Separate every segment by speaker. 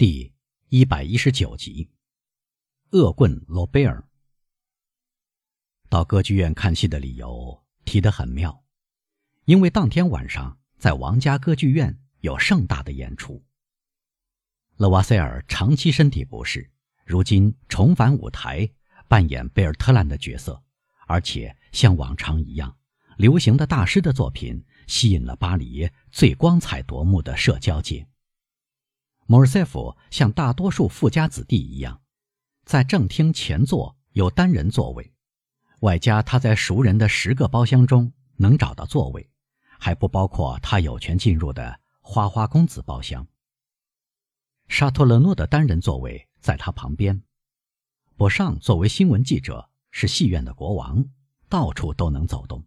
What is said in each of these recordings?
Speaker 1: 第一百一十九集，恶棍罗贝尔到歌剧院看戏的理由提得很妙，因为当天晚上在王家歌剧院有盛大的演出。勒瓦塞尔长期身体不适，如今重返舞台扮演贝尔特兰的角色，而且像往常一样，流行的大师的作品吸引了巴黎最光彩夺目的社交界。莫尔塞夫像大多数富家子弟一样，在正厅前座有单人座位，外加他在熟人的十个包厢中能找到座位，还不包括他有权进入的花花公子包厢。沙托勒诺的单人座位在他旁边。博尚作为新闻记者是戏院的国王，到处都能走动。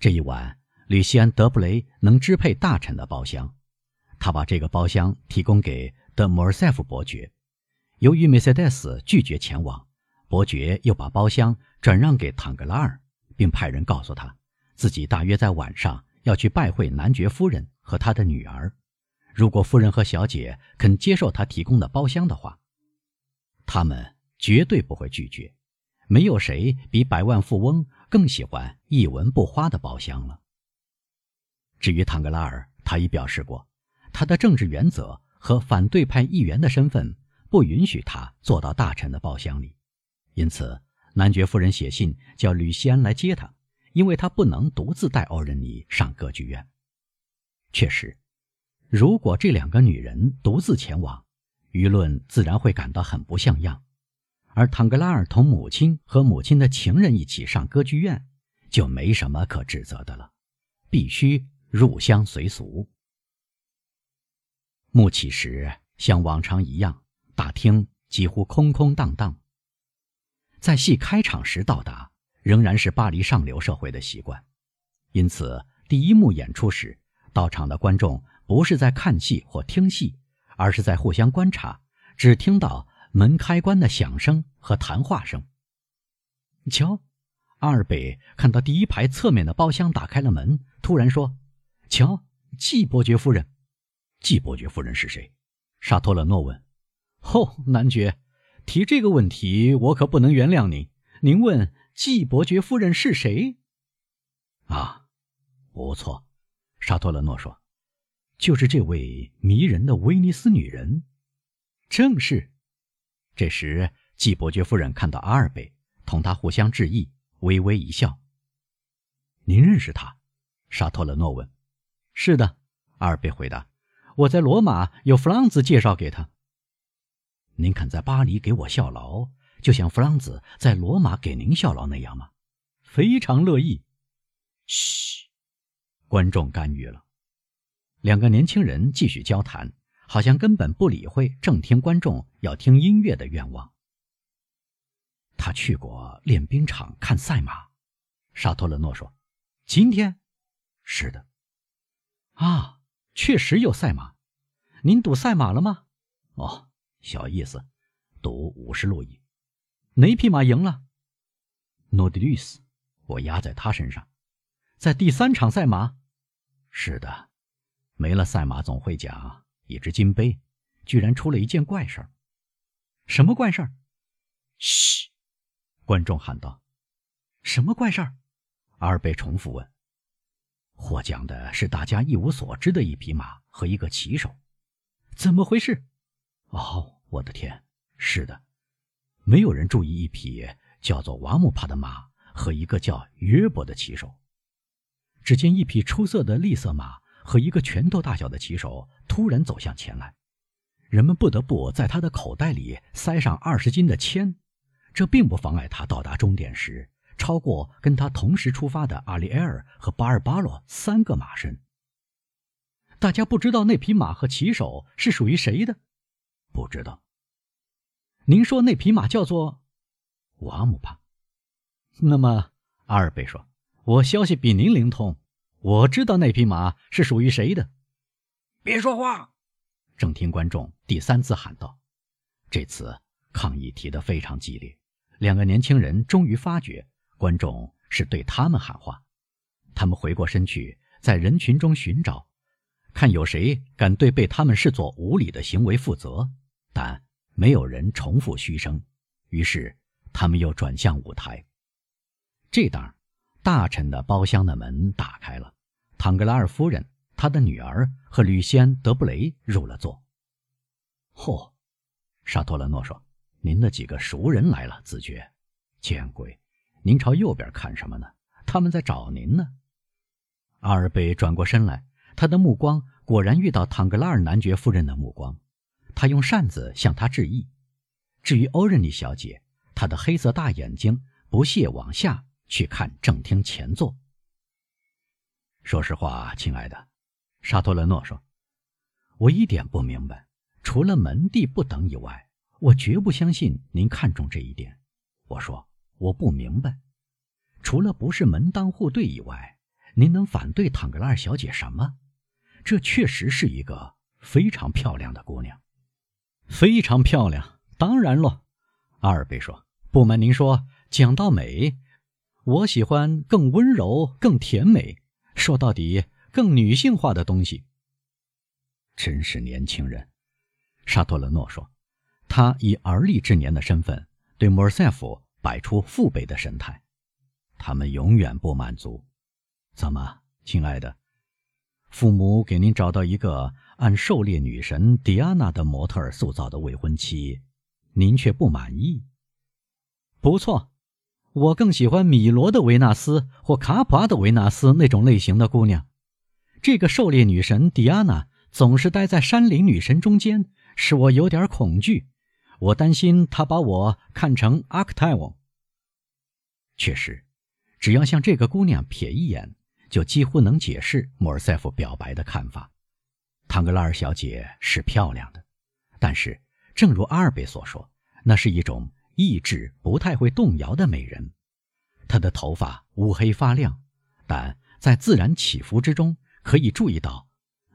Speaker 1: 这一晚，吕西安·德布雷能支配大臣的包厢。他把这个包厢提供给德莫尔塞夫伯爵。由于梅赛德斯拒绝前往，伯爵又把包厢转让给唐格拉尔，并派人告诉他，自己大约在晚上要去拜会男爵夫人和他的女儿。如果夫人和小姐肯接受他提供的包厢的话，他们绝对不会拒绝。没有谁比百万富翁更喜欢一文不花的包厢了。至于唐格拉尔，他已表示过。他的政治原则和反对派议员的身份不允许他坐到大臣的包厢里，因此男爵夫人写信叫吕西安来接他，因为他不能独自带欧仁妮上歌剧院。确实，如果这两个女人独自前往，舆论自然会感到很不像样；而唐格拉尔同母亲和母亲的情人一起上歌剧院，就没什么可指责的了，必须入乡随俗。幕起时，像往常一样，大厅几乎空空荡荡。在戏开场时到达，仍然是巴黎上流社会的习惯。因此，第一幕演出时，到场的观众不是在看戏或听戏，而是在互相观察，只听到门开关的响声和谈话声。瞧，阿尔贝看到第一排侧面的包厢打开了门，突然说：“瞧，季伯爵夫人。”季伯爵夫人是谁？沙托勒诺问。哦，男爵，提这个问题，我可不能原谅您。您问季伯爵夫人是谁？啊，不错，沙托勒诺说，就是这位迷人的威尼斯女人。正是。这时，季伯爵夫人看到阿尔贝，同他互相致意，微微一笑。您认识他？沙托勒诺问。是的，阿尔贝回答。我在罗马有弗朗兹介绍给他。您肯在巴黎给我效劳，就像弗朗兹在罗马给您效劳那样吗？非常乐意。嘘，观众干预了。两个年轻人继续交谈，好像根本不理会正听观众要听音乐的愿望。他去过练兵场看赛马，沙托勒诺说：“今天，是的。”啊。确实有赛马，您赌赛马了吗？哦，小意思，赌五十路易。哪匹马赢了？诺迪律斯，我压在他身上。在第三场赛马？是的，没了赛马总会奖，一只金杯，居然出了一件怪事儿。什么怪事儿？嘘！观众喊道。什么怪事儿？阿尔贝重复问。获奖的是大家一无所知的一匹马和一个骑手，怎么回事？哦，我的天！是的，没有人注意一匹叫做瓦姆帕的马和一个叫约伯的骑手。只见一匹出色的栗色马和一个拳头大小的骑手突然走向前来，人们不得不在他的口袋里塞上二十斤的铅，这并不妨碍他到达终点时。超过跟他同时出发的阿里埃尔和巴尔巴罗三个马身。大家不知道那匹马和骑手是属于谁的，不知道。您说那匹马叫做瓦姆帕。那么阿尔贝说：“我消息比您灵通，我知道那匹马是属于谁的。”
Speaker 2: 别说话！
Speaker 1: 正听观众第三次喊道。这次抗议提得非常激烈，两个年轻人终于发觉。观众是对他们喊话，他们回过身去，在人群中寻找，看有谁敢对被他们视作无礼的行为负责，但没有人重复嘘声。于是他们又转向舞台。这当，大臣的包厢的门打开了，唐格拉尔夫人、她的女儿和吕西安·德布雷入了座。嚯，沙托勒诺说：“您的几个熟人来了，子爵。见鬼，您朝右边看什么呢？他们在找您呢。”阿尔贝转过身来。他的目光果然遇到唐格拉尔男爵夫人的目光，他用扇子向她致意。至于欧仁妮小姐，她的黑色大眼睛不屑往下去看正厅前座。说实话，亲爱的，沙托勒诺说：“我一点不明白，除了门第不等以外，我绝不相信您看重这一点。”我说：“我不明白，除了不是门当户对以外，您能反对唐格拉尔小姐什么？”这确实是一个非常漂亮的姑娘，非常漂亮。当然喽，阿尔贝说：“不瞒您说，讲到美，我喜欢更温柔、更甜美，说到底更女性化的东西。”真是年轻人，沙托勒诺说，他以而立之年的身份对莫尔塞夫摆出父辈的神态。他们永远不满足。怎么，亲爱的？父母给您找到一个按狩猎女神迪安娜的模特儿塑造的未婚妻，您却不满意。不错，我更喜欢米罗的维纳斯或卡普阿的维纳斯那种类型的姑娘。这个狩猎女神迪安娜总是待在山林女神中间，使我有点恐惧。我担心她把我看成阿克泰翁。确实，只要向这个姑娘瞥一眼。就几乎能解释莫尔塞夫表白的看法。唐格拉尔小姐是漂亮的，但是正如阿尔贝所说，那是一种意志不太会动摇的美人。她的头发乌黑发亮，但在自然起伏之中可以注意到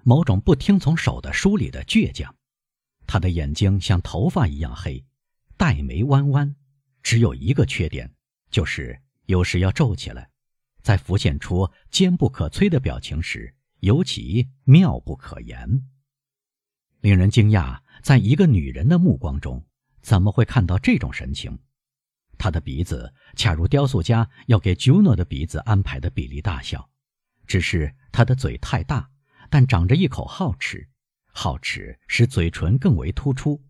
Speaker 1: 某种不听从手的梳理的倔强。她的眼睛像头发一样黑，黛眉弯弯，只有一个缺点，就是有时要皱起来。在浮现出坚不可摧的表情时，尤其妙不可言。令人惊讶，在一个女人的目光中，怎么会看到这种神情？她的鼻子恰如雕塑家要给 Juno 的鼻子安排的比例大小，只是她的嘴太大，但长着一口皓齿，皓齿使嘴唇更为突出，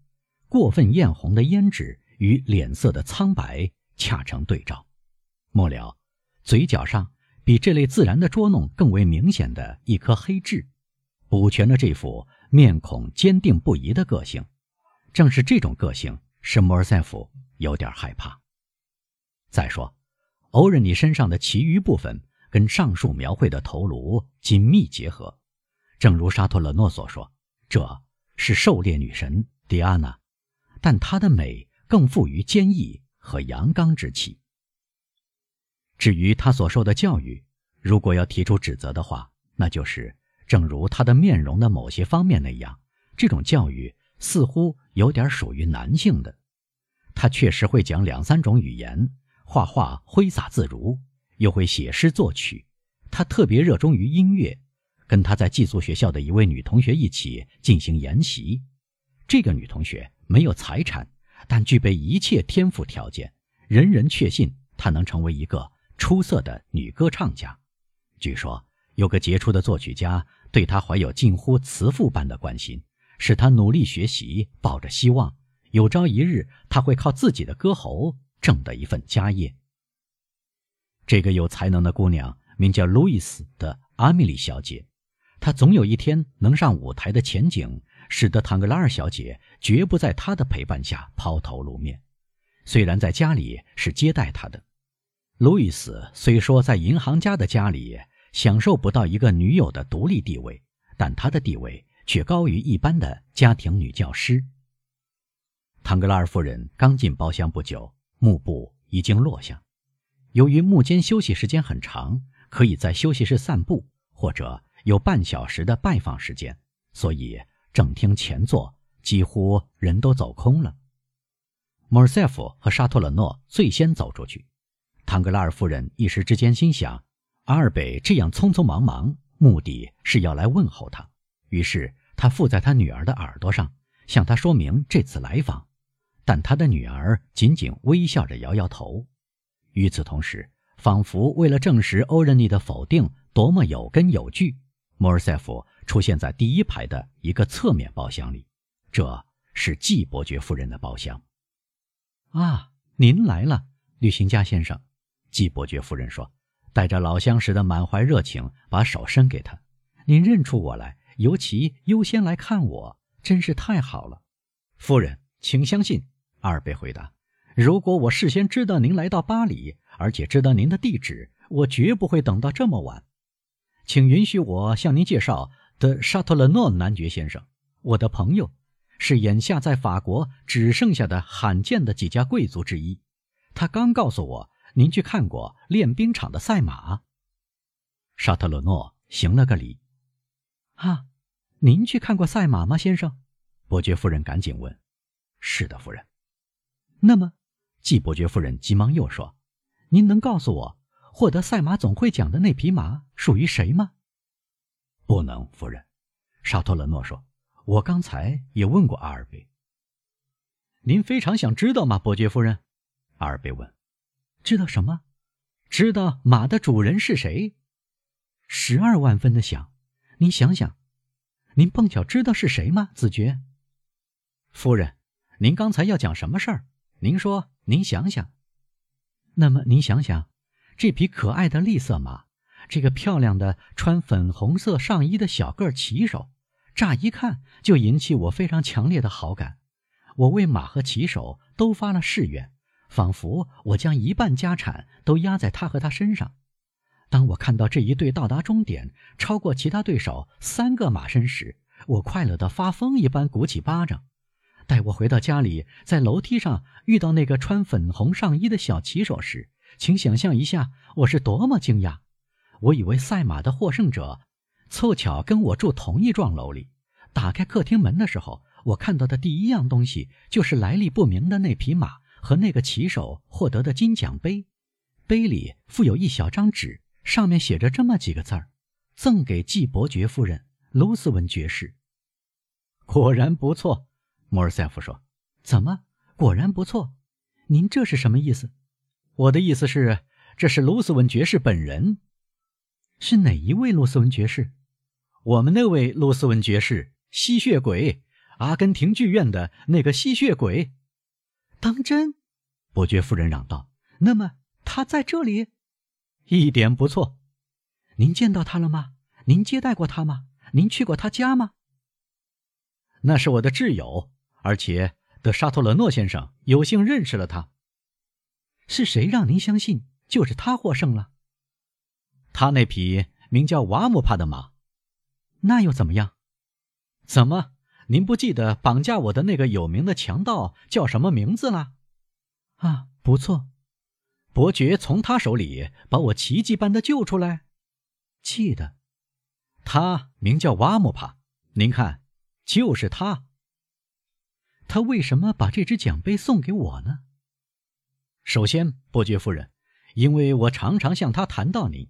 Speaker 1: 过分艳红的胭脂与脸色的苍白恰成对照。末了。嘴角上比这类自然的捉弄更为明显的一颗黑痣，补全了这副面孔坚定不移的个性。正是这种个性使莫尔塞夫有点害怕。再说，欧仁尼身上的其余部分跟上述描绘的头颅紧密结合，正如沙托勒诺所说，这是狩猎女神迪安娜，但她的美更富于坚毅和阳刚之气。至于他所受的教育，如果要提出指责的话，那就是，正如他的面容的某些方面那样，这种教育似乎有点属于男性的。他确实会讲两三种语言，画画挥洒自如，又会写诗作曲。他特别热衷于音乐，跟他在寄宿学校的一位女同学一起进行研习。这个女同学没有财产，但具备一切天赋条件，人人确信她能成为一个。出色的女歌唱家，据说有个杰出的作曲家对她怀有近乎慈父般的关心，使她努力学习，抱着希望，有朝一日她会靠自己的歌喉挣得一份家业。这个有才能的姑娘名叫路易斯的阿米莉小姐，她总有一天能上舞台的前景，使得唐格拉尔小姐绝不在他的陪伴下抛头露面，虽然在家里是接待他的。路易斯虽说在银行家的家里享受不到一个女友的独立地位，但他的地位却高于一般的家庭女教师。唐格拉尔夫人刚进包厢不久，幕布已经落下。由于幕间休息时间很长，可以在休息室散步，或者有半小时的拜访时间，所以正厅前座几乎人都走空了。莫尔塞夫和沙托勒诺最先走出去。唐格拉尔夫人一时之间心想，阿尔贝这样匆匆忙忙，目的是要来问候他，于是他附在他女儿的耳朵上，向他说明这次来访。但他的女儿仅仅微笑着摇摇头。与此同时，仿佛为了证实欧仁妮的否定多么有根有据，莫尔塞夫出现在第一排的一个侧面包厢里。这是季伯爵夫人的包厢。啊，您来了，旅行家先生。季伯爵夫人说，带着老相识的满怀热情，把手伸给他。您认出我来，尤其优先来看我，真是太好了。夫人，请相信。阿尔贝回答：“如果我事先知道您来到巴黎，而且知道您的地址，我绝不会等到这么晚。请允许我向您介绍的沙特勒诺男爵先生，我的朋友，是眼下在法国只剩下的罕见的几家贵族之一。他刚告诉我，您去看过练兵场的赛马。”沙特勒诺行了个礼。“啊，您去看过赛马吗，先生？”伯爵夫人赶紧问。“是的，夫人。”那么，季伯爵夫人急忙又说：“您能告诉我，获得赛马总会奖的那匹马属于谁吗？”“不能，夫人。”沙托勒诺说。“我刚才也问过阿尔贝。”“您非常想知道吗，伯爵夫人？”阿尔贝问。“知道什么？知道马的主人是谁？”“十二万分的想。”“您想想，您碰巧知道是谁吗，子爵？”“夫人，您刚才要讲什么事儿？”您说，您想想，那么您想想，这匹可爱的栗色马，这个漂亮的穿粉红色上衣的小个骑手，乍一看就引起我非常强烈的好感。我为马和骑手都发了誓愿，仿佛我将一半家产都压在他和他身上。当我看到这一队到达终点，超过其他对手三个马身时，我快乐得发疯一般，鼓起巴掌。待我回到家里，在楼梯上遇到那个穿粉红上衣的小骑手时，请想象一下我是多么惊讶！我以为赛马的获胜者凑巧跟我住同一幢楼里。打开客厅门的时候，我看到的第一样东西就是来历不明的那匹马和那个骑手获得的金奖杯。杯里附有一小张纸，上面写着这么几个字儿：“赠给季伯爵夫人，卢斯文爵士。”果然不错。莫尔塞夫说：“怎么？果然不错。您这是什么意思？我的意思是，这是卢斯文爵士本人。是哪一位洛斯文爵士？我们那位洛斯文爵士，吸血鬼，阿根廷剧院的那个吸血鬼。当真？”伯爵夫人嚷道：“那么他在这里？一点不错。您见到他了吗？您接待过他吗？您去过他家吗？那是我的挚友。”而且德沙托勒诺先生有幸认识了他。是谁让您相信就是他获胜了？他那匹名叫瓦姆帕的马，那又怎么样？怎么，您不记得绑架我的那个有名的强盗叫什么名字了？啊，不错，伯爵从他手里把我奇迹般的救出来。记得，他名叫瓦姆帕。您看，就是他。他为什么把这只奖杯送给我呢？首先，伯爵夫人，因为我常常向他谈到您，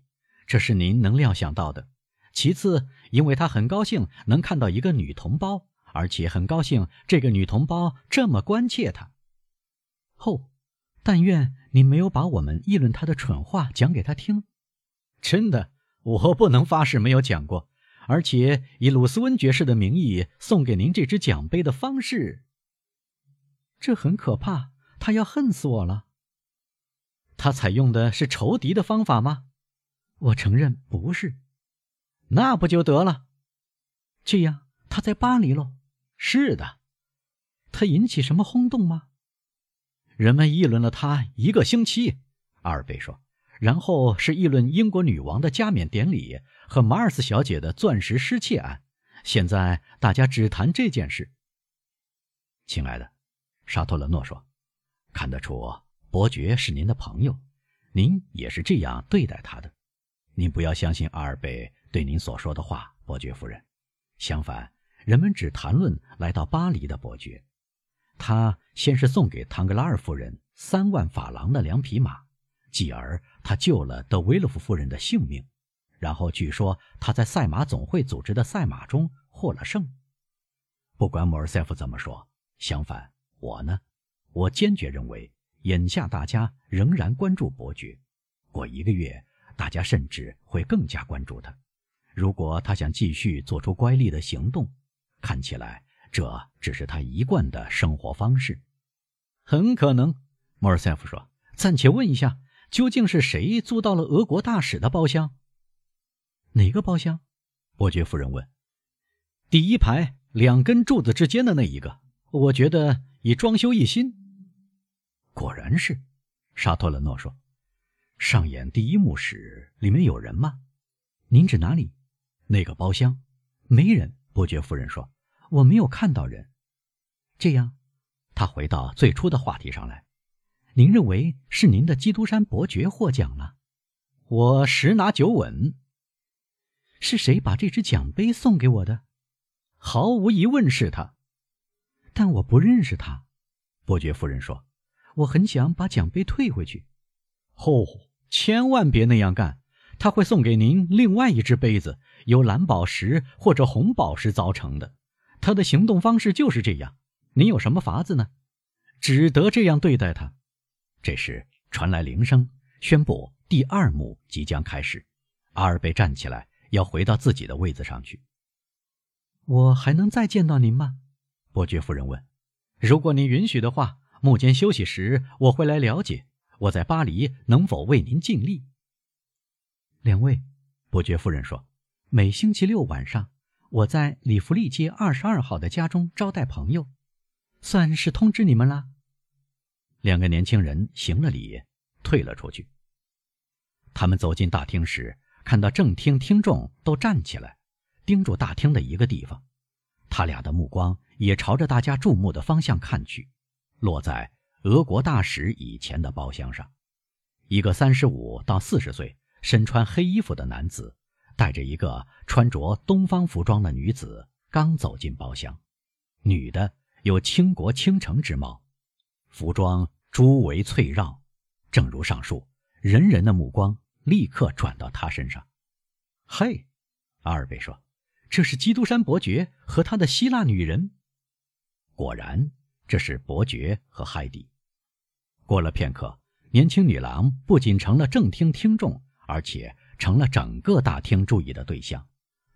Speaker 1: 这是您能料想到的；其次，因为他很高兴能看到一个女同胞，而且很高兴这个女同胞这么关切他。后，但愿您没有把我们议论他的蠢话讲给他听。真的，我不能发誓没有讲过，而且以鲁斯温爵士的名义送给您这只奖杯的方式。这很可怕，他要恨死我了。他采用的是仇敌的方法吗？我承认不是。那不就得了？这样他在巴黎喽？是的。他引起什么轰动吗？人们议论了他一个星期。阿尔贝说。然后是议论英国女王的加冕典礼和马尔斯小姐的钻石失窃案。现在大家只谈这件事。亲爱的。沙托勒诺说：“看得出，伯爵是您的朋友，您也是这样对待他的。您不要相信阿尔贝对您所说的话，伯爵夫人。相反，人们只谈论来到巴黎的伯爵。他先是送给唐格拉尔夫人三万法郎的两匹马，继而他救了德维勒夫夫人的性命。然后据说他在赛马总会组织的赛马中获了胜。不管莫尔塞夫怎么说，相反，我呢，我坚决认为，眼下大家仍然关注伯爵。过一个月，大家甚至会更加关注他。如果他想继续做出乖戾的行动，看起来这只是他一贯的生活方式。很可能，莫尔塞夫说：“暂且问一下，究竟是谁租到了俄国大使的包厢？哪个包厢？”伯爵夫人问。“第一排两根柱子之间的那一个，我觉得已装修一新。”果然是，沙托勒诺说。上演第一幕时，里面有人吗？您指哪里？那个包厢，没人。伯爵夫人说：“我没有看到人。”这样，他回到最初的话题上来。您认为是您的基督山伯爵获奖了？我十拿九稳。是谁把这只奖杯送给我的？毫无疑问是他，但我不认识他。伯爵夫人说：“我很想把奖杯退回去。”哦。千万别那样干，他会送给您另外一只杯子，由蓝宝石或者红宝石造成的。他的行动方式就是这样。您有什么法子呢？只得这样对待他。这时传来铃声，宣布第二幕即将开始。阿尔贝站起来，要回到自己的位子上去。我还能再见到您吗？伯爵夫人问。如果您允许的话，幕间休息时我会来了解。我在巴黎能否为您尽力？两位，伯爵夫人说，每星期六晚上，我在里弗利街二十二号的家中招待朋友，算是通知你们了。两个年轻人行了礼，退了出去。他们走进大厅时，看到正厅听众都站起来，盯住大厅的一个地方。他俩的目光也朝着大家注目的方向看去，落在。俄国大使以前的包厢上，一个三十五到四十岁、身穿黑衣服的男子，带着一个穿着东方服装的女子刚走进包厢。女的有倾国倾城之貌，服装珠围翠绕。正如上述，人人的目光立刻转到她身上。嘿，阿尔贝说：“这是基督山伯爵和他的希腊女人。”果然，这是伯爵和海蒂。过了片刻，年轻女郎不仅成了正厅听众，而且成了整个大厅注意的对象。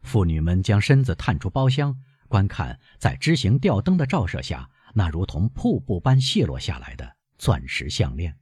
Speaker 1: 妇女们将身子探出包厢，观看在枝形吊灯的照射下那如同瀑布般泻落下来的钻石项链。